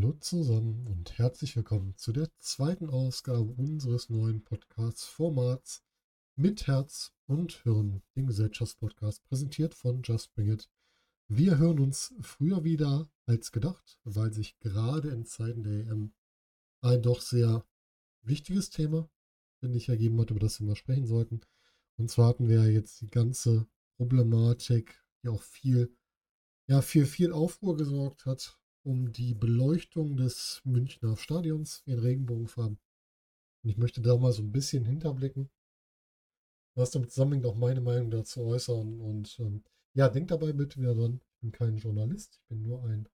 Hallo zusammen und herzlich willkommen zu der zweiten Ausgabe unseres neuen Podcast-Formats mit Herz und Hirn, dem Gesellschaftspodcast, präsentiert von Just Bring It. Wir hören uns früher wieder als gedacht, weil sich gerade in Zeiten der EM ein doch sehr wichtiges Thema, finde ich, ergeben hat, über das wir mal sprechen sollten. Und zwar hatten wir jetzt die ganze Problematik, die auch viel, ja, für viel Aufruhr gesorgt hat, um die Beleuchtung des Münchner Stadions in Regenbogenfarben. Und ich möchte da mal so ein bisschen hinterblicken, was damit zusammenhängt, auch meine Meinung dazu äußern. Und ähm, ja, denkt dabei bitte wieder dran, ich bin kein Journalist, ich bin nur ein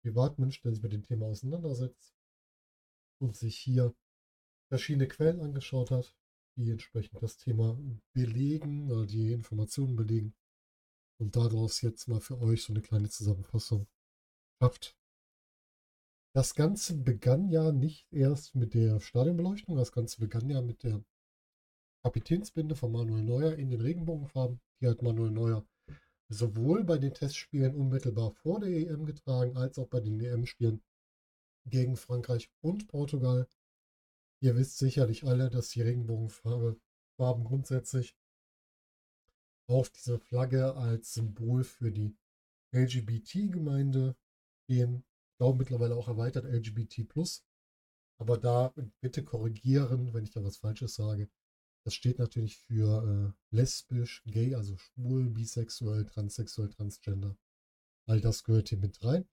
Privatmensch, der sich mit dem Thema auseinandersetzt und sich hier verschiedene Quellen angeschaut hat, die entsprechend das Thema belegen oder die Informationen belegen. Und daraus jetzt mal für euch so eine kleine Zusammenfassung schafft. Das Ganze begann ja nicht erst mit der Stadionbeleuchtung, das Ganze begann ja mit der Kapitänsbinde von Manuel Neuer in den Regenbogenfarben. Die hat Manuel Neuer sowohl bei den Testspielen unmittelbar vor der EM getragen, als auch bei den EM-Spielen gegen Frankreich und Portugal. Ihr wisst sicherlich alle, dass die Regenbogenfarben grundsätzlich auf diese Flagge als Symbol für die LGBT-Gemeinde stehen glaube mittlerweile auch erweitert LGBT+. Aber da bitte korrigieren, wenn ich da was Falsches sage. Das steht natürlich für äh, lesbisch, gay, also schwul, bisexuell, transsexuell, transgender. All das gehört hier mit rein.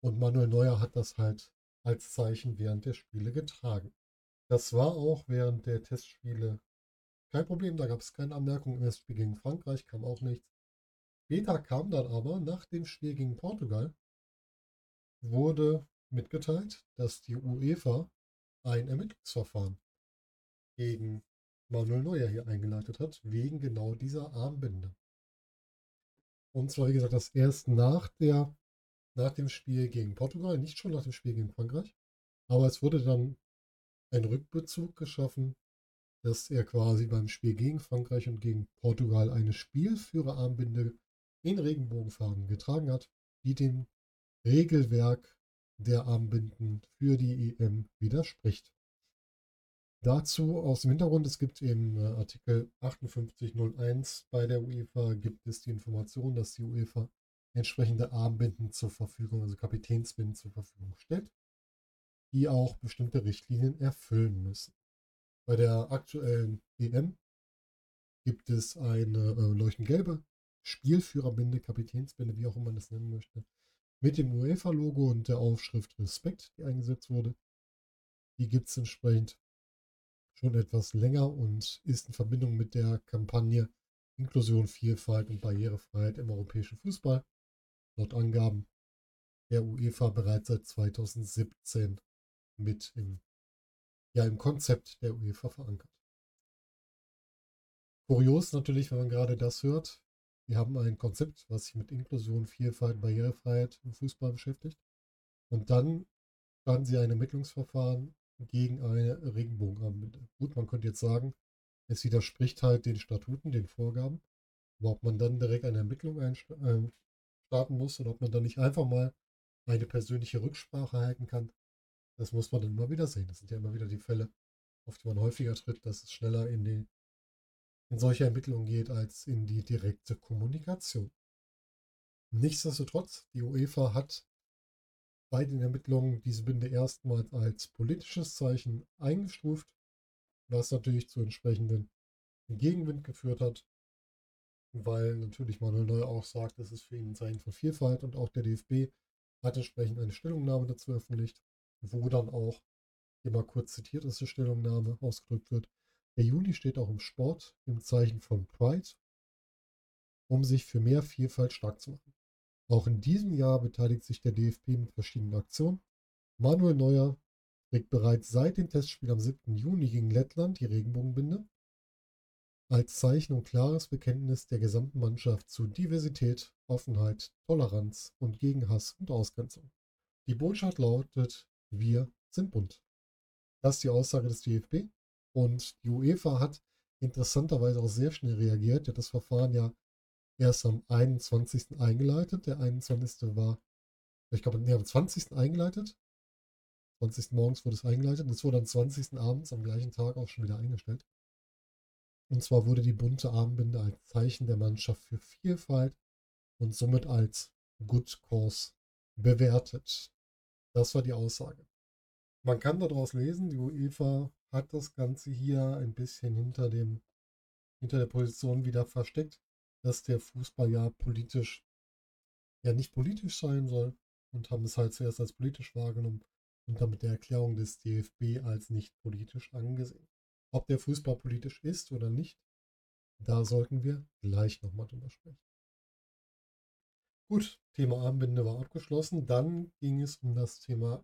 Und Manuel Neuer hat das halt als Zeichen während der Spiele getragen. Das war auch während der Testspiele kein Problem, da gab es keine Anmerkungen. Im Spiel gegen Frankreich kam auch nichts. Später kam dann aber nach dem Spiel gegen Portugal wurde mitgeteilt, dass die UEFA ein Ermittlungsverfahren gegen Manuel Neuer hier eingeleitet hat, wegen genau dieser Armbinde. Und zwar, wie gesagt, das erst nach, der, nach dem Spiel gegen Portugal, nicht schon nach dem Spiel gegen Frankreich, aber es wurde dann ein Rückbezug geschaffen, dass er quasi beim Spiel gegen Frankreich und gegen Portugal eine Spielführerarmbinde in Regenbogenfarben getragen hat, die dem Regelwerk der Armbinden für die EM widerspricht. Dazu aus dem Hintergrund, es gibt im äh, Artikel 5801 bei der UEFA gibt es die Information, dass die UEFA entsprechende Armbinden zur Verfügung, also Kapitänsbinden zur Verfügung stellt, die auch bestimmte Richtlinien erfüllen müssen. Bei der aktuellen EM gibt es eine äh, leuchtend gelbe Spielführerbinde, Kapitänsbinde, wie auch immer man das nennen möchte, mit dem UEFA-Logo und der Aufschrift Respekt, die eingesetzt wurde. Die gibt es entsprechend schon etwas länger und ist in Verbindung mit der Kampagne Inklusion, Vielfalt und Barrierefreiheit im europäischen Fußball, laut Angaben der UEFA bereits seit 2017 mit im, ja, im Konzept der UEFA verankert. Kurios natürlich, wenn man gerade das hört, wir haben ein Konzept, was sich mit Inklusion, Vielfalt, Barrierefreiheit im Fußball beschäftigt. Und dann starten sie ein Ermittlungsverfahren gegen eine Regenbogenarmbinde. Gut, man könnte jetzt sagen, es widerspricht halt den Statuten, den Vorgaben. Aber ob man dann direkt eine Ermittlung äh, starten muss oder ob man dann nicht einfach mal eine persönliche Rücksprache halten kann, das muss man dann immer wieder sehen. Das sind ja immer wieder die Fälle, auf die man häufiger tritt, dass es schneller in die in solche Ermittlungen geht als in die direkte Kommunikation. Nichtsdestotrotz, die UEFA hat bei den Ermittlungen diese Binde erstmals als politisches Zeichen eingestuft, was natürlich zu entsprechenden Gegenwind geführt hat, weil natürlich Manuel Neuer auch sagt, es ist für ihn ein Zeichen von Vielfalt und auch der DFB hat entsprechend eine Stellungnahme dazu veröffentlicht, wo dann auch, immer kurz zitiert ist, die Stellungnahme ausgedrückt wird, der Juni steht auch im Sport im Zeichen von Pride, um sich für mehr Vielfalt stark zu machen. Auch in diesem Jahr beteiligt sich der DFB mit verschiedenen Aktionen. Manuel Neuer trägt bereits seit dem Testspiel am 7. Juni gegen Lettland die Regenbogenbinde als Zeichen und klares Bekenntnis der gesamten Mannschaft zu Diversität, Offenheit, Toleranz und gegen Hass und Ausgrenzung. Die Botschaft lautet, wir sind bunt. Das ist die Aussage des DFB. Und die UEFA hat interessanterweise auch sehr schnell reagiert. Die hat das Verfahren ja erst am 21. eingeleitet. Der 21. war ich glaube, nee, am 20. eingeleitet. 20. morgens wurde es eingeleitet und es wurde am 20. abends am gleichen Tag auch schon wieder eingestellt. Und zwar wurde die bunte Armbinde als Zeichen der Mannschaft für Vielfalt und somit als Good Cause bewertet. Das war die Aussage. Man kann daraus lesen, die UEFA hat das Ganze hier ein bisschen hinter dem hinter der Position wieder versteckt, dass der Fußball ja politisch ja nicht politisch sein soll und haben es halt zuerst als politisch wahrgenommen und damit der Erklärung des DFB als nicht politisch angesehen. Ob der Fußball politisch ist oder nicht, da sollten wir gleich nochmal drüber sprechen. Gut, Thema Armbinde war abgeschlossen. Dann ging es um das Thema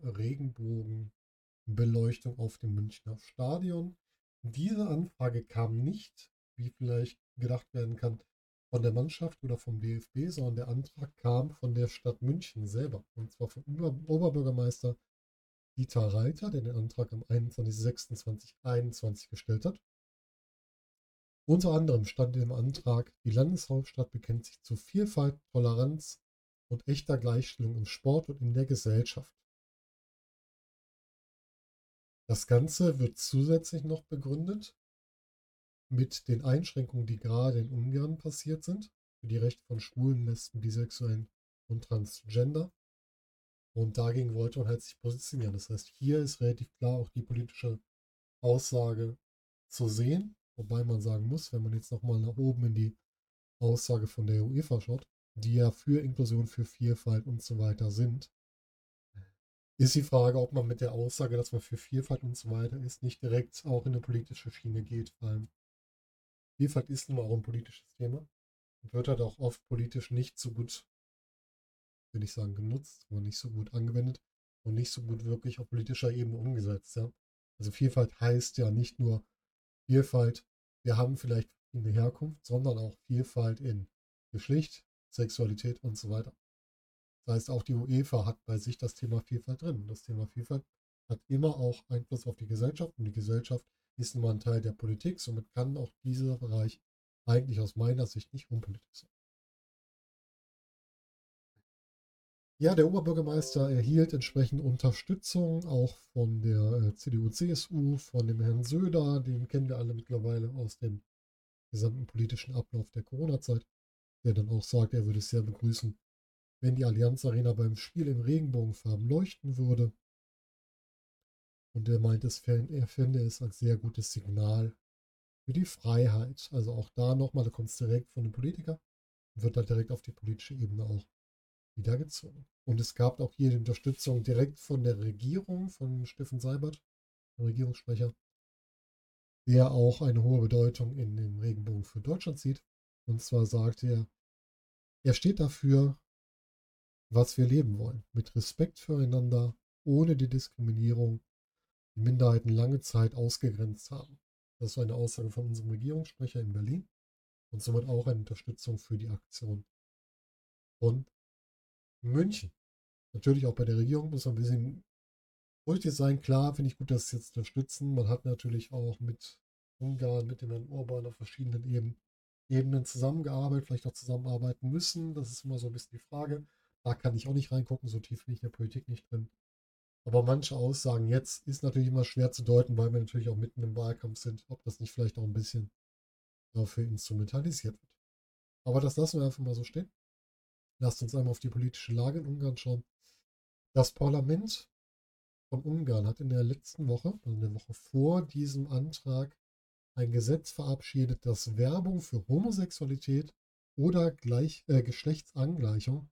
Regenbogenbeleuchtung auf dem Münchner Stadion. Diese Anfrage kam nicht, wie vielleicht gedacht werden kann, von der Mannschaft oder vom DFB, sondern der Antrag kam von der Stadt München selber. Und zwar vom Oberbürgermeister Dieter Reiter, der den Antrag am 21.06.2021 gestellt hat. Unter anderem stand im Antrag, die Landeshauptstadt bekennt sich zu Vielfalt, Toleranz und echter Gleichstellung im Sport und in der Gesellschaft. Das Ganze wird zusätzlich noch begründet mit den Einschränkungen, die gerade in Ungarn passiert sind, für die Rechte von Schwulen, Lesben, Bisexuellen und Transgender. Und dagegen wollte man halt sich positionieren. Das heißt, hier ist relativ klar auch die politische Aussage zu sehen. Wobei man sagen muss, wenn man jetzt nochmal nach oben in die Aussage von der UEFA schaut, die ja für Inklusion, für Vielfalt und so weiter sind, ist die Frage, ob man mit der Aussage, dass man für Vielfalt und so weiter ist, nicht direkt auch in eine politische Schiene geht, weil Vielfalt ist nun mal auch ein politisches Thema und wird halt auch oft politisch nicht so gut will ich sagen, genutzt, aber nicht so gut angewendet und nicht so gut wirklich auf politischer Ebene umgesetzt. Ja? Also Vielfalt heißt ja nicht nur Vielfalt, wir haben vielleicht eine Herkunft, sondern auch Vielfalt in Geschlecht, Sexualität und so weiter. Das heißt, auch die UEFA hat bei sich das Thema Vielfalt drin. Das Thema Vielfalt hat immer auch Einfluss auf die Gesellschaft und die Gesellschaft ist nun mal ein Teil der Politik. Somit kann auch dieser Bereich eigentlich aus meiner Sicht nicht unpolitisch sein. Ja, der Oberbürgermeister erhielt entsprechend Unterstützung auch von der äh, CDU-CSU, von dem Herrn Söder, den kennen wir alle mittlerweile aus dem gesamten politischen Ablauf der Corona-Zeit, der dann auch sagt, er würde es sehr begrüßen, wenn die Allianz Arena beim Spiel in Regenbogenfarben leuchten würde. Und er meint, es, er fände es als sehr gutes Signal für die Freiheit. Also auch da nochmal, da kommt es direkt von dem Politiker und wird dann direkt auf die politische Ebene auch wieder gezogen. Und es gab auch hier die Unterstützung direkt von der Regierung, von Steffen Seibert, dem Regierungssprecher, der auch eine hohe Bedeutung in dem Regenbogen für Deutschland sieht. Und zwar sagt er, er steht dafür, was wir leben wollen, mit Respekt füreinander, ohne die Diskriminierung, die Minderheiten lange Zeit ausgegrenzt haben. Das ist eine Aussage von unserem Regierungssprecher in Berlin und somit auch eine Unterstützung für die Aktion von München. Natürlich auch bei der Regierung muss man ein bisschen vorsichtig sein. Klar, finde ich gut, dass sie jetzt unterstützen. Man hat natürlich auch mit Ungarn, mit dem Herrn Orban auf verschiedenen Ebenen zusammengearbeitet, vielleicht auch zusammenarbeiten müssen. Das ist immer so ein bisschen die Frage. Da kann ich auch nicht reingucken, so tief bin ich in der Politik nicht drin. Aber manche Aussagen jetzt ist natürlich immer schwer zu deuten, weil wir natürlich auch mitten im Wahlkampf sind, ob das nicht vielleicht auch ein bisschen dafür instrumentalisiert wird. Aber das lassen wir einfach mal so stehen. Lasst uns einmal auf die politische Lage in Ungarn schauen. Das Parlament von Ungarn hat in der letzten Woche, also in der Woche vor diesem Antrag, ein Gesetz verabschiedet, das Werbung für Homosexualität oder Gleich, äh, Geschlechtsangleichung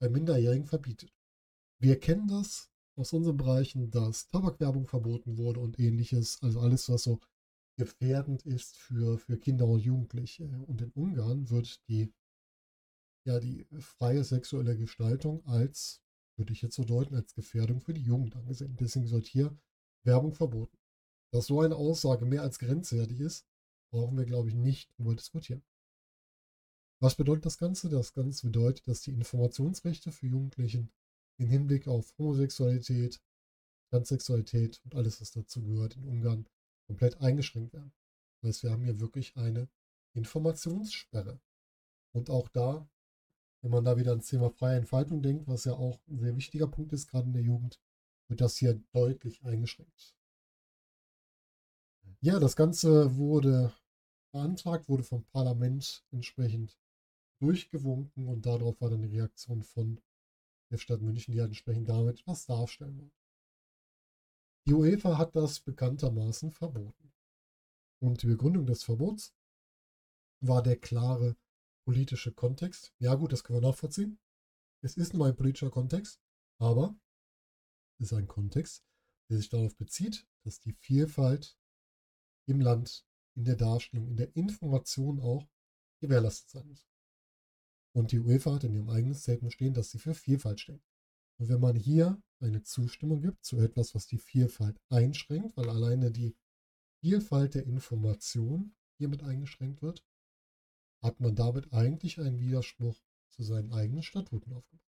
bei Minderjährigen verbietet. Wir kennen das aus unseren Bereichen, dass Tabakwerbung verboten wurde und ähnliches, also alles, was so gefährdend ist für, für Kinder und Jugendliche. Und in Ungarn wird die ja die freie sexuelle Gestaltung als, würde ich jetzt so deuten, als Gefährdung für die Jugend angesehen. Deswegen sollt hier Werbung verboten. Dass so eine Aussage mehr als grenzwertig ist, brauchen wir, glaube ich, nicht drüber diskutieren. Was bedeutet das Ganze? Das Ganze bedeutet, dass die Informationsrechte für Jugendlichen im Hinblick auf Homosexualität, Transsexualität und alles, was dazu gehört, in Ungarn komplett eingeschränkt werden. Das heißt, wir haben hier wirklich eine Informationssperre. Und auch da wenn man da wieder ans Thema freie Entfaltung denkt, was ja auch ein sehr wichtiger Punkt ist, gerade in der Jugend, wird das hier deutlich eingeschränkt. Ja, das Ganze wurde beantragt, wurde vom Parlament entsprechend durchgewunken und darauf war dann die Reaktion von der Stadt München, die halt entsprechend damit was darstellen wollte. Die UEFA hat das bekanntermaßen verboten. Und die Begründung des Verbots war der klare politische Kontext. Ja gut, das können wir nachvollziehen. Es ist nur ein politischer Kontext, aber es ist ein Kontext, der sich darauf bezieht, dass die Vielfalt im Land, in der Darstellung, in der Information auch gewährleistet sein muss. Und die UEFA hat in ihrem eigenen Statement stehen, dass sie für Vielfalt steht. Und wenn man hier eine Zustimmung gibt zu etwas, was die Vielfalt einschränkt, weil alleine die Vielfalt der Information hiermit eingeschränkt wird, hat man damit eigentlich einen Widerspruch zu seinen eigenen Statuten aufgebaut.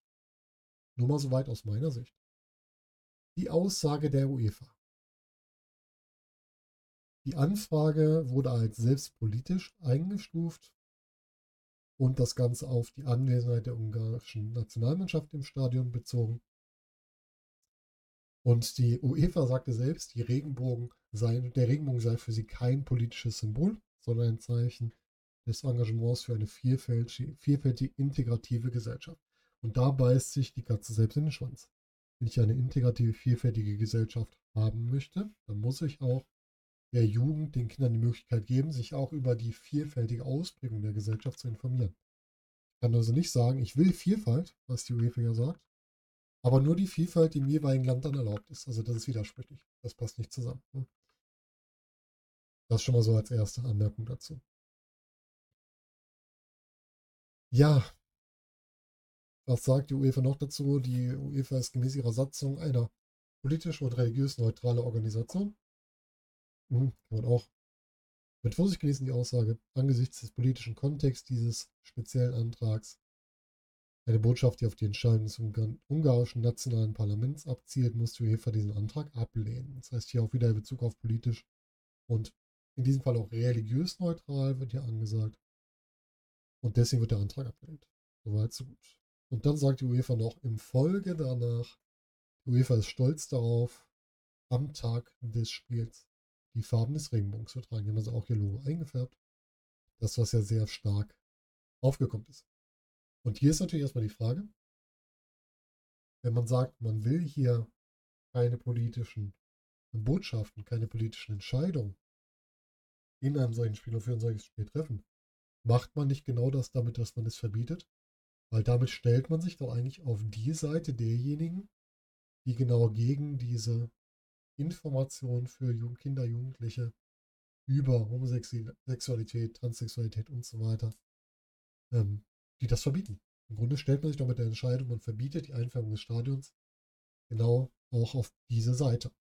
Nur mal so weit aus meiner Sicht. Die Aussage der UEFA. Die Anfrage wurde als selbstpolitisch eingestuft und das Ganze auf die Anwesenheit der ungarischen Nationalmannschaft im Stadion bezogen. Und die UEFA sagte selbst, Regenbogen sei, der Regenbogen sei für sie kein politisches Symbol, sondern ein Zeichen des Engagements für eine vielfältige, vielfältige integrative Gesellschaft. Und da beißt sich die Katze selbst in den Schwanz. Wenn ich eine integrative, vielfältige Gesellschaft haben möchte, dann muss ich auch der Jugend, den Kindern die Möglichkeit geben, sich auch über die vielfältige Ausprägung der Gesellschaft zu informieren. Ich kann also nicht sagen, ich will Vielfalt, was die UEFA ja sagt, aber nur die Vielfalt, die im jeweiligen Land dann erlaubt ist. Also das ist widersprüchlich. Das passt nicht zusammen. Ne? Das schon mal so als erste Anmerkung dazu. Ja, was sagt die UEFA noch dazu? Die UEFA ist gemäß ihrer Satzung einer politisch und religiös neutrale Organisation. Mhm, kann man auch mit Vorsicht genießen, die Aussage, angesichts des politischen Kontexts dieses speziellen Antrags eine Botschaft, die auf die Entscheidung des ungarischen nationalen Parlaments abzielt, muss die UEFA diesen Antrag ablehnen. Das heißt hier auch wieder in Bezug auf politisch und in diesem Fall auch religiös neutral wird hier angesagt. Und deswegen wird der Antrag abgelehnt. Soweit, so gut. Und dann sagt die UEFA noch im Folge danach, die UEFA ist stolz darauf, am Tag des Spiels die Farben des Regenbogens zu tragen. Die haben also auch ihr Logo eingefärbt. Das, was ja sehr stark aufgekommen ist. Und hier ist natürlich erstmal die Frage, wenn man sagt, man will hier keine politischen Botschaften, keine politischen Entscheidungen in einem solchen Spiel oder für ein solches Spiel treffen, macht man nicht genau das damit, dass man es verbietet? Weil damit stellt man sich doch eigentlich auf die Seite derjenigen, die genau gegen diese Informationen für Kinder, Jugendliche über Homosexualität, Transsexualität und so weiter, ähm, die das verbieten. Im Grunde stellt man sich doch mit der Entscheidung, man verbietet die Einfärbung des Stadions genau auch auf diese Seite.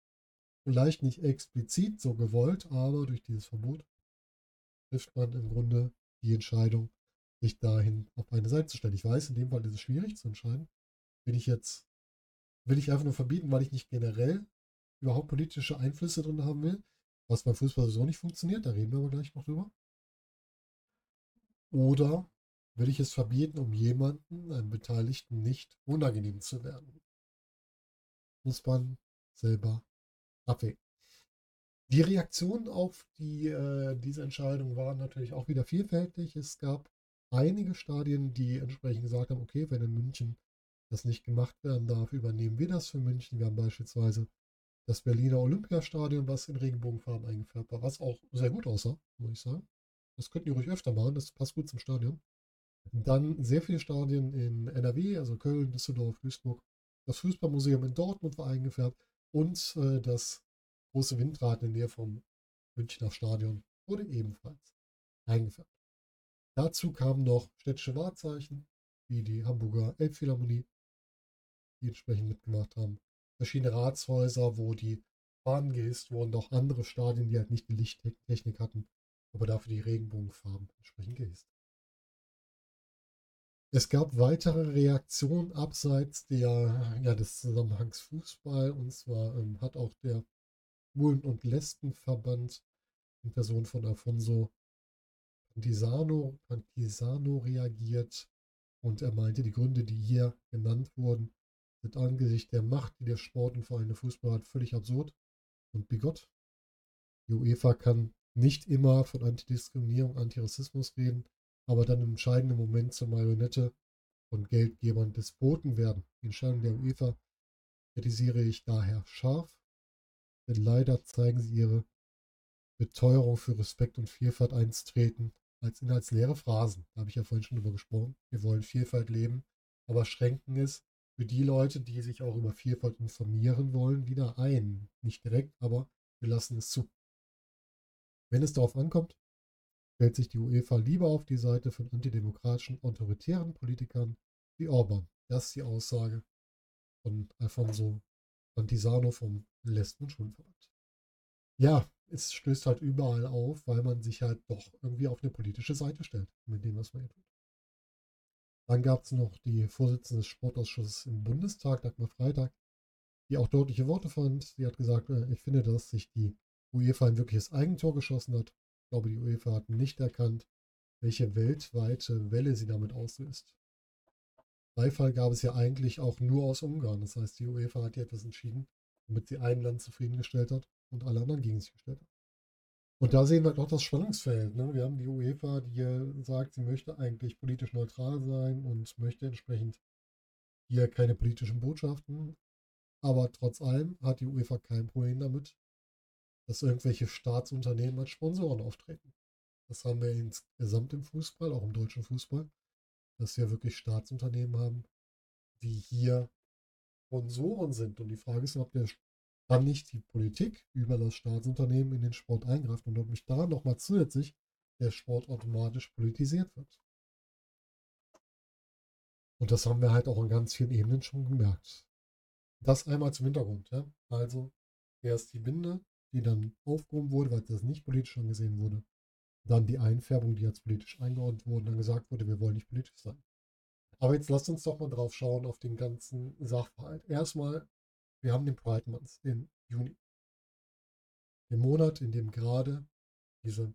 Vielleicht nicht explizit so gewollt, aber durch dieses Verbot trifft man im Grunde die Entscheidung, sich dahin auf eine Seite zu stellen. Ich weiß, in dem Fall ist es schwierig zu entscheiden. Will ich jetzt, will ich einfach nur verbieten, weil ich nicht generell überhaupt politische Einflüsse drin haben will, was beim Fußball so nicht funktioniert, da reden wir aber gleich noch drüber. Oder will ich es verbieten, um jemanden, einem Beteiligten, nicht unangenehm zu werden? Muss man selber abwägen. Die Reaktionen auf die, äh, diese Entscheidung waren natürlich auch wieder vielfältig. Es gab einige Stadien, die entsprechend gesagt haben, okay, wenn in München das nicht gemacht werden darf, übernehmen wir das für München. Wir haben beispielsweise das Berliner Olympiastadion, was in Regenbogenfarben eingefärbt war, was auch sehr gut aussah, muss ich sagen. Das könnten die ruhig öfter machen, das passt gut zum Stadion. Dann sehr viele Stadien in NRW, also Köln, Düsseldorf, Duisburg. Das Fußballmuseum in Dortmund war eingefärbt und äh, das große Windrad in der Nähe vom Münchner Stadion wurde ebenfalls eingefärbt. Dazu kamen noch städtische Wahrzeichen, wie die Hamburger Elbphilharmonie, die entsprechend mitgemacht haben verschiedene Ratshäuser, wo die Fahnen gehisst wurden, auch andere Stadien, die halt nicht die Lichttechnik hatten, aber dafür die Regenbogenfarben entsprechend gehisst. Es gab weitere Reaktionen abseits der, ja, des Zusammenhangs Fußball. Und zwar ähm, hat auch der Schwulen- und Lesbenverband in Person von Alfonso Pantisano, Pantisano reagiert Und er meinte, die Gründe, die hier genannt wurden, sind angesichts der Macht, die der Sport und vor allem der Fußball hat, völlig absurd und bigott. Die UEFA kann nicht immer von Antidiskriminierung, Antirassismus reden, aber dann im entscheidenden Moment zur Marionette von Geldgebern Despoten werden. Die Entscheidung der UEFA kritisiere ich daher scharf, denn leider zeigen sie ihre Beteuerung für Respekt und Vielfalt einzutreten als inhaltsleere Phrasen. Da habe ich ja vorhin schon drüber gesprochen. Wir wollen Vielfalt leben, aber schränken es für die Leute, die sich auch über Vielfalt informieren wollen, wieder ein. Nicht direkt, aber wir lassen es zu. Wenn es darauf ankommt, stellt sich die UEFA lieber auf die Seite von antidemokratischen, autoritären Politikern wie Orban. Das ist die Aussage von Alfonso Antisano vom Lesben- und Schwulenverband. Ja, es stößt halt überall auf, weil man sich halt doch irgendwie auf eine politische Seite stellt mit dem, was man hier tut. Dann gab es noch die Vorsitzende des Sportausschusses im Bundestag, Dagmar Freitag, die auch deutliche Worte fand. Sie hat gesagt, äh, ich finde, dass sich die UEFA ein wirkliches Eigentor geschossen hat. Ich glaube, die UEFA hat nicht erkannt, welche weltweite Welle sie damit auslöst. Beifall gab es ja eigentlich auch nur aus Ungarn. Das heißt, die UEFA hat hier etwas entschieden, damit sie ein Land zufriedengestellt hat und alle anderen gegen sich gestellt hat. Und da sehen wir doch das Spannungsfeld. Ne? Wir haben die UEFA, die sagt, sie möchte eigentlich politisch neutral sein und möchte entsprechend hier keine politischen Botschaften. Aber trotz allem hat die UEFA kein Problem damit, dass irgendwelche Staatsunternehmen als Sponsoren auftreten. Das haben wir insgesamt im Fußball, auch im deutschen Fußball, dass wir wirklich Staatsunternehmen haben, die hier Sponsoren sind. Und die Frage ist, ob der dann nicht die Politik über das Staatsunternehmen in den Sport eingreift und ob nicht da nochmal zusätzlich der Sport automatisch politisiert wird. Und das haben wir halt auch an ganz vielen Ebenen schon gemerkt. Das einmal zum Hintergrund. Ja? Also erst die Binde, die dann aufgehoben wurde, weil das nicht politisch angesehen wurde. Dann die Einfärbung, die als politisch eingeordnet wurde, dann gesagt wurde, wir wollen nicht politisch sein. Aber jetzt lasst uns doch mal drauf schauen auf den ganzen Sachverhalt. Erstmal wir haben den Pride Month im Juni. Den Monat, in dem gerade diese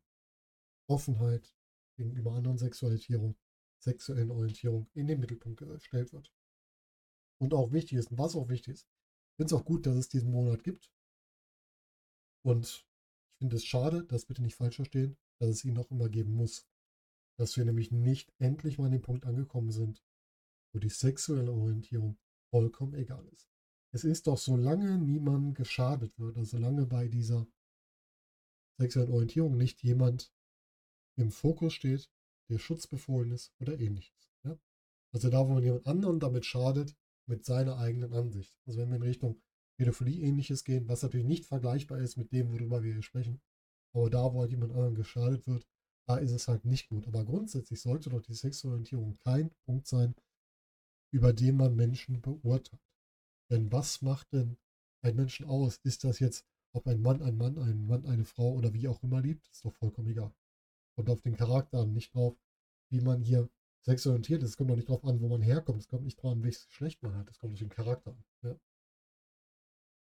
Offenheit gegenüber anderen Sexualitierung, sexuellen Orientierung in den Mittelpunkt gestellt wird. Und auch wichtig ist, und was auch wichtig ist, ich finde es auch gut, dass es diesen Monat gibt. Und ich finde es schade, das bitte nicht falsch verstehen, dass es ihn noch immer geben muss. Dass wir nämlich nicht endlich mal an den Punkt angekommen sind, wo die sexuelle Orientierung vollkommen egal ist. Es ist doch, solange niemand geschadet wird, also solange bei dieser sexuellen Orientierung nicht jemand im Fokus steht, der schutzbefohlen ist oder ähnliches. Ja? Also da, wo man jemand anderen damit schadet, mit seiner eigenen Ansicht. Also wenn wir in Richtung Pädophilie ähnliches gehen, was natürlich nicht vergleichbar ist mit dem, worüber wir hier sprechen, aber da, wo halt jemand anderen geschadet wird, da ist es halt nicht gut. Aber grundsätzlich sollte doch die Sexualorientierung kein Punkt sein, über den man Menschen beurteilt. Denn was macht denn ein Menschen aus? Ist das jetzt, ob ein Mann ein Mann, ein Mann eine Frau oder wie auch immer liebt? Ist doch vollkommen egal. Kommt auf den Charakter an, nicht drauf, wie man hier sexualisiert ist. Es kommt doch nicht drauf an, wo man herkommt. Es kommt nicht drauf an, welches Geschlecht man hat. Es kommt auf den Charakter an. Ja.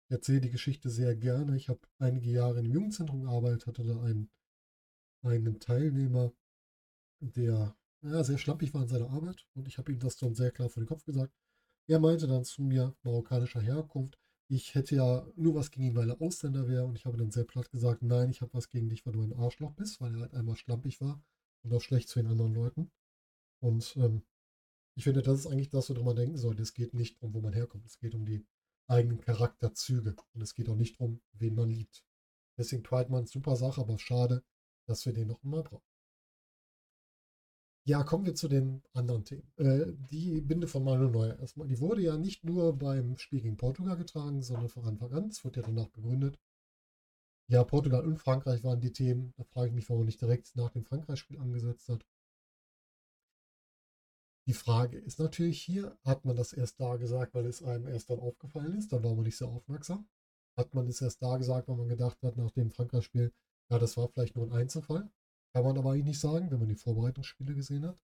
Ich erzähle die Geschichte sehr gerne. Ich habe einige Jahre einem Jugendzentrum gearbeitet, hatte da einen, einen Teilnehmer, der ja, sehr schlampig war in seiner Arbeit und ich habe ihm das dann sehr klar vor den Kopf gesagt. Er meinte dann zu mir, marokkanischer Herkunft, ich hätte ja nur was gegen ihn, weil er Ausländer wäre. Und ich habe dann sehr platt gesagt, nein, ich habe was gegen dich, weil du ein Arschloch bist, weil er halt einmal schlampig war und auch schlecht zu den anderen Leuten. Und ähm, ich finde, das ist eigentlich das, woran man denken sollte. Es geht nicht um, wo man herkommt. Es geht um die eigenen Charakterzüge. Und es geht auch nicht darum, wen man liebt. Deswegen Pride Month, super Sache, aber schade, dass wir den noch immer brauchen. Ja, kommen wir zu den anderen Themen. Äh, die Binde von Manuel Neuer erstmal. Die wurde ja nicht nur beim Spiel gegen Portugal getragen, sondern von Anfang an. Es wird ja danach begründet. Ja, Portugal und Frankreich waren die Themen. Da frage ich mich, warum nicht direkt nach dem Frankreich-Spiel angesetzt hat. Die Frage ist natürlich hier, hat man das erst da gesagt, weil es einem erst dann aufgefallen ist? Dann war man nicht sehr aufmerksam. Hat man es erst da gesagt, weil man gedacht hat, nach dem Frankreich-Spiel, ja, das war vielleicht nur ein Einzelfall? Kann man aber eigentlich nicht sagen, wenn man die Vorbereitungsspiele gesehen hat.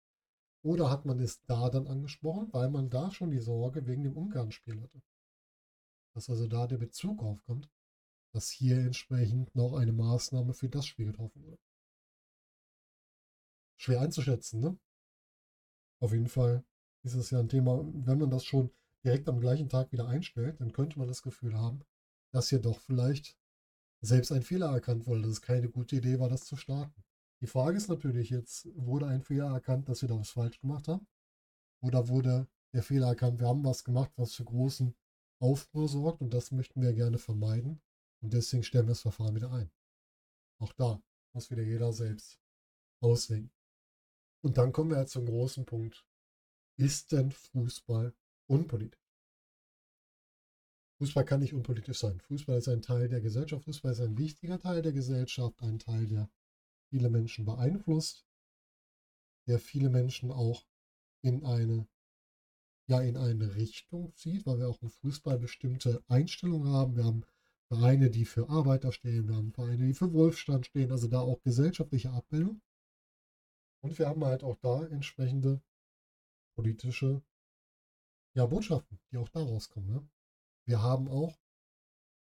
Oder hat man es da dann angesprochen, weil man da schon die Sorge wegen dem Ungarn-Spiel hatte. Dass also da der Bezug aufkommt, dass hier entsprechend noch eine Maßnahme für das Spiel getroffen wurde. Schwer einzuschätzen, ne? Auf jeden Fall ist es ja ein Thema, wenn man das schon direkt am gleichen Tag wieder einstellt, dann könnte man das Gefühl haben, dass hier doch vielleicht selbst ein Fehler erkannt wurde, dass es keine gute Idee war, das zu starten. Die Frage ist natürlich jetzt, wurde ein Fehler erkannt, dass wir da was falsch gemacht haben? Oder wurde der Fehler erkannt, wir haben was gemacht, was für großen Aufruhr sorgt und das möchten wir gerne vermeiden und deswegen stellen wir das Verfahren wieder ein. Auch da muss wieder jeder selbst auslegen. Und dann kommen wir jetzt zum großen Punkt. Ist denn Fußball unpolitisch? Fußball kann nicht unpolitisch sein. Fußball ist ein Teil der Gesellschaft. Fußball ist ein wichtiger Teil der Gesellschaft, ein Teil, der viele Menschen beeinflusst, der viele Menschen auch in eine, ja, in eine Richtung zieht, weil wir auch im Fußball bestimmte Einstellungen haben. Wir haben Vereine, die für Arbeiter stehen, wir haben Vereine, die für Wohlstand stehen, also da auch gesellschaftliche Abbildung. Und wir haben halt auch da entsprechende politische ja, Botschaften, die auch daraus kommen. Ne? Wir haben auch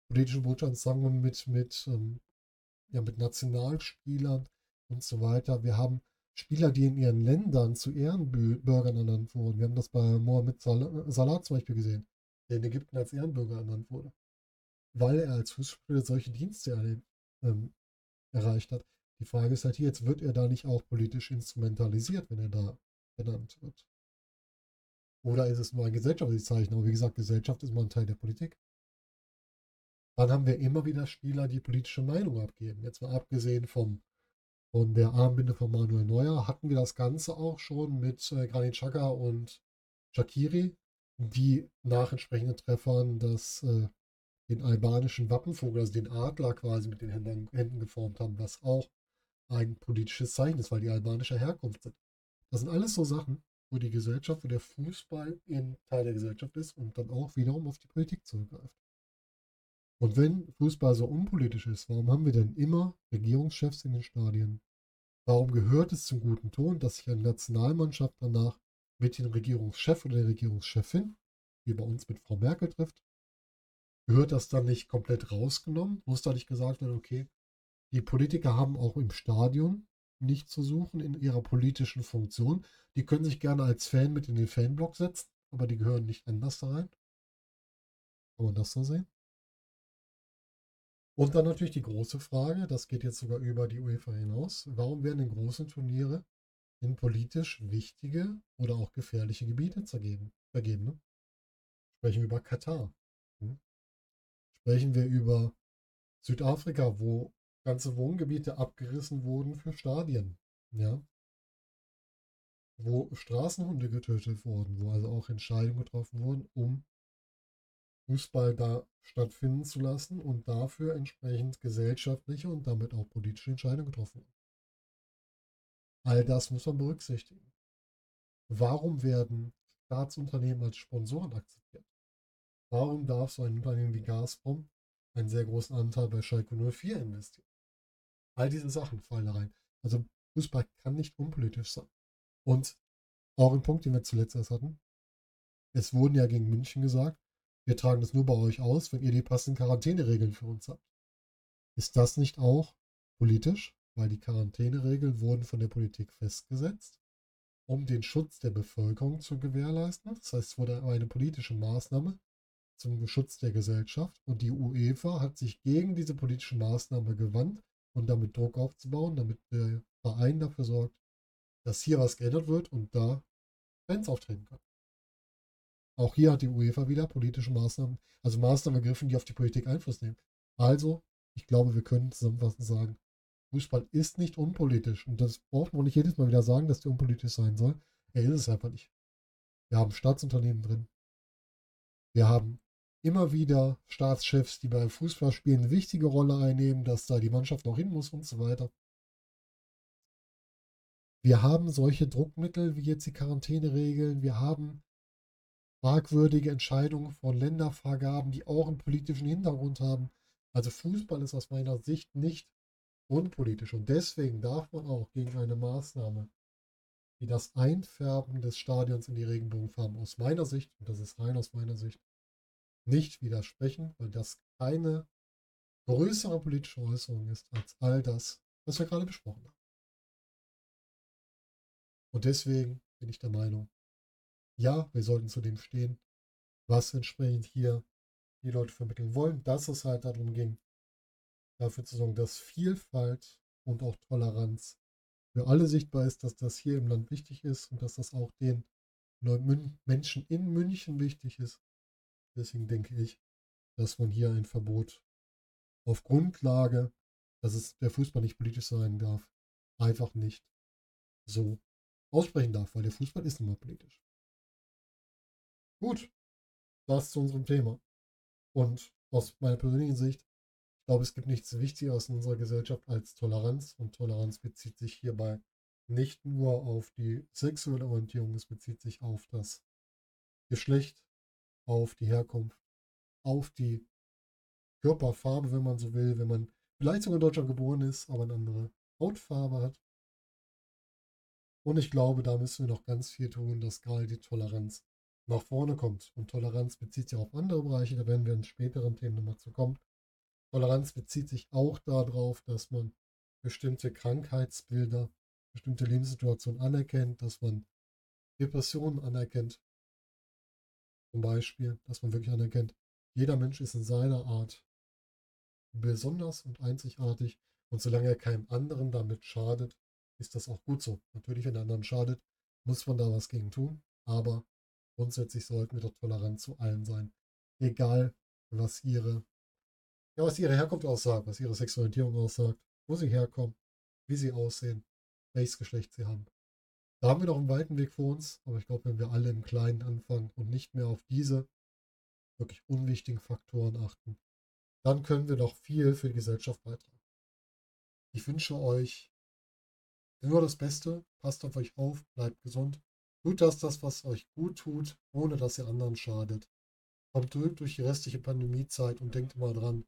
politische Botschaften, wir mit, mit, ähm, ja, mit Nationalspielern und so weiter. Wir haben Spieler, die in ihren Ländern zu Ehrenbürgern ernannt wurden. Wir haben das bei Mohamed Salah zum Beispiel gesehen, der in Ägypten als Ehrenbürger ernannt wurde, weil er als Fußballer solche Dienste ähm, erreicht hat. Die Frage ist halt hier, jetzt wird er da nicht auch politisch instrumentalisiert, wenn er da ernannt wird? Oder ist es nur ein gesellschaftliches Zeichen? Aber wie gesagt, Gesellschaft ist mal ein Teil der Politik. Dann haben wir immer wieder Spieler, die politische Meinung abgeben. Jetzt mal abgesehen vom, von der Armbinde von Manuel Neuer, hatten wir das Ganze auch schon mit äh, Granit Xhaka und Shakiri, die nach entsprechenden Treffern das, äh, den albanischen Wappenvogel, also den Adler quasi mit den Händen, Händen geformt haben, was auch ein politisches Zeichen ist, weil die albanischer Herkunft sind. Das sind alles so Sachen, wo die Gesellschaft, wo der Fußball ein Teil der Gesellschaft ist und dann auch wiederum auf die Politik zurückgreift. Und wenn Fußball so unpolitisch ist, warum haben wir denn immer Regierungschefs in den Stadien? Warum gehört es zum guten Ton, dass sich eine Nationalmannschaft danach mit dem Regierungschef oder der Regierungschefin, wie bei uns mit Frau Merkel trifft, gehört das dann nicht komplett rausgenommen? Muss da nicht gesagt werden, okay, die Politiker haben auch im Stadion nichts zu suchen in ihrer politischen Funktion. Die können sich gerne als Fan mit in den Fanblock setzen, aber die gehören nicht anders da rein. Kann man das so sehen? Und dann natürlich die große Frage, das geht jetzt sogar über die UEFA hinaus, warum werden in großen Turniere in politisch wichtige oder auch gefährliche Gebiete zergeben, vergeben? Ne? Sprechen wir über Katar. Hm? Sprechen wir über Südafrika, wo ganze Wohngebiete abgerissen wurden für Stadien. Ja. Wo Straßenhunde getötet wurden, wo also auch Entscheidungen getroffen wurden, um Fußball da stattfinden zu lassen und dafür entsprechend gesellschaftliche und damit auch politische Entscheidungen getroffen wurden. All das muss man berücksichtigen. Warum werden Staatsunternehmen als Sponsoren akzeptiert? Warum darf so ein Unternehmen wie Gazprom einen sehr großen Anteil bei Schalke 04 investieren? All diese Sachen fallen da rein. Also Fußball kann nicht unpolitisch sein. Und auch ein Punkt, den wir zuletzt erst hatten. Es wurden ja gegen München gesagt, wir tragen das nur bei euch aus, wenn ihr die passenden Quarantäneregeln für uns habt. Ist das nicht auch politisch? Weil die Quarantäneregeln wurden von der Politik festgesetzt, um den Schutz der Bevölkerung zu gewährleisten. Das heißt, es wurde eine politische Maßnahme zum Schutz der Gesellschaft und die UEFA hat sich gegen diese politische Maßnahme gewandt und damit Druck aufzubauen, damit der Verein dafür sorgt, dass hier was geändert wird und da Fans auftreten können. Auch hier hat die UEFA wieder politische Maßnahmen, also Maßnahmen ergriffen, die auf die Politik Einfluss nehmen. Also, ich glaube, wir können zusammenfassend sagen, Fußball ist nicht unpolitisch. Und das braucht man nicht jedes Mal wieder sagen, dass der unpolitisch sein soll. Er ist es einfach nicht. Wir haben Staatsunternehmen drin. Wir haben immer wieder Staatschefs, die beim Fußballspielen eine wichtige Rolle einnehmen, dass da die Mannschaft noch hin muss und so weiter. Wir haben solche Druckmittel wie jetzt die Quarantäneregeln. Wir haben fragwürdige Entscheidungen von Ländervergaben, die auch einen politischen Hintergrund haben. Also Fußball ist aus meiner Sicht nicht unpolitisch und deswegen darf man auch gegen eine Maßnahme wie das Einfärben des Stadions in die Regenbogenfarben aus meiner Sicht, und das ist rein aus meiner Sicht, nicht widersprechen, weil das keine größere politische Äußerung ist als all das, was wir gerade besprochen haben. Und deswegen bin ich der Meinung, ja, wir sollten zu dem stehen, was entsprechend hier die Leute vermitteln wollen, dass es halt darum ging, dafür zu sorgen, dass Vielfalt und auch Toleranz für alle sichtbar ist, dass das hier im Land wichtig ist und dass das auch den Menschen in München wichtig ist. Deswegen denke ich, dass man hier ein Verbot auf Grundlage, dass es der Fußball nicht politisch sein darf, einfach nicht so aussprechen darf, weil der Fußball ist nun mal politisch. Gut, das zu unserem Thema. Und aus meiner persönlichen Sicht, ich glaube, es gibt nichts Wichtigeres in unserer Gesellschaft als Toleranz. Und Toleranz bezieht sich hierbei nicht nur auf die sexuelle Orientierung, es bezieht sich auf das Geschlecht, auf die Herkunft, auf die Körperfarbe, wenn man so will, wenn man vielleicht sogar in Deutschland geboren ist, aber eine andere Hautfarbe hat. Und ich glaube, da müssen wir noch ganz viel tun, dass gerade die Toleranz nach vorne kommt. Und Toleranz bezieht sich auf andere Bereiche, da werden wir in späteren Themen nochmal zu kommen. Toleranz bezieht sich auch darauf, dass man bestimmte Krankheitsbilder, bestimmte Lebenssituationen anerkennt, dass man Depressionen anerkennt. Zum Beispiel, dass man wirklich anerkennt, jeder Mensch ist in seiner Art besonders und einzigartig und solange er keinem anderen damit schadet, ist das auch gut so. Natürlich, wenn der anderen schadet, muss man da was gegen tun, aber grundsätzlich sollten wir doch tolerant zu allen sein. Egal, was ihre, ja, was ihre Herkunft aussagt, was ihre Sexualität aussagt, wo sie herkommen, wie sie aussehen, welches Geschlecht sie haben. Da haben wir noch einen weiten Weg vor uns, aber ich glaube, wenn wir alle im Kleinen anfangen und nicht mehr auf diese wirklich unwichtigen Faktoren achten, dann können wir noch viel für die Gesellschaft beitragen. Ich wünsche euch nur das Beste, passt auf euch auf, bleibt gesund, tut das, das, was euch gut tut, ohne dass ihr anderen schadet. Kommt durch die restliche Pandemiezeit und denkt immer dran,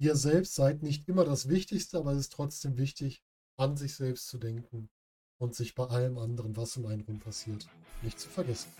ihr selbst seid nicht immer das Wichtigste, aber es ist trotzdem wichtig, an sich selbst zu denken und sich bei allem anderen, was um einen rum passiert, nicht zu vergessen.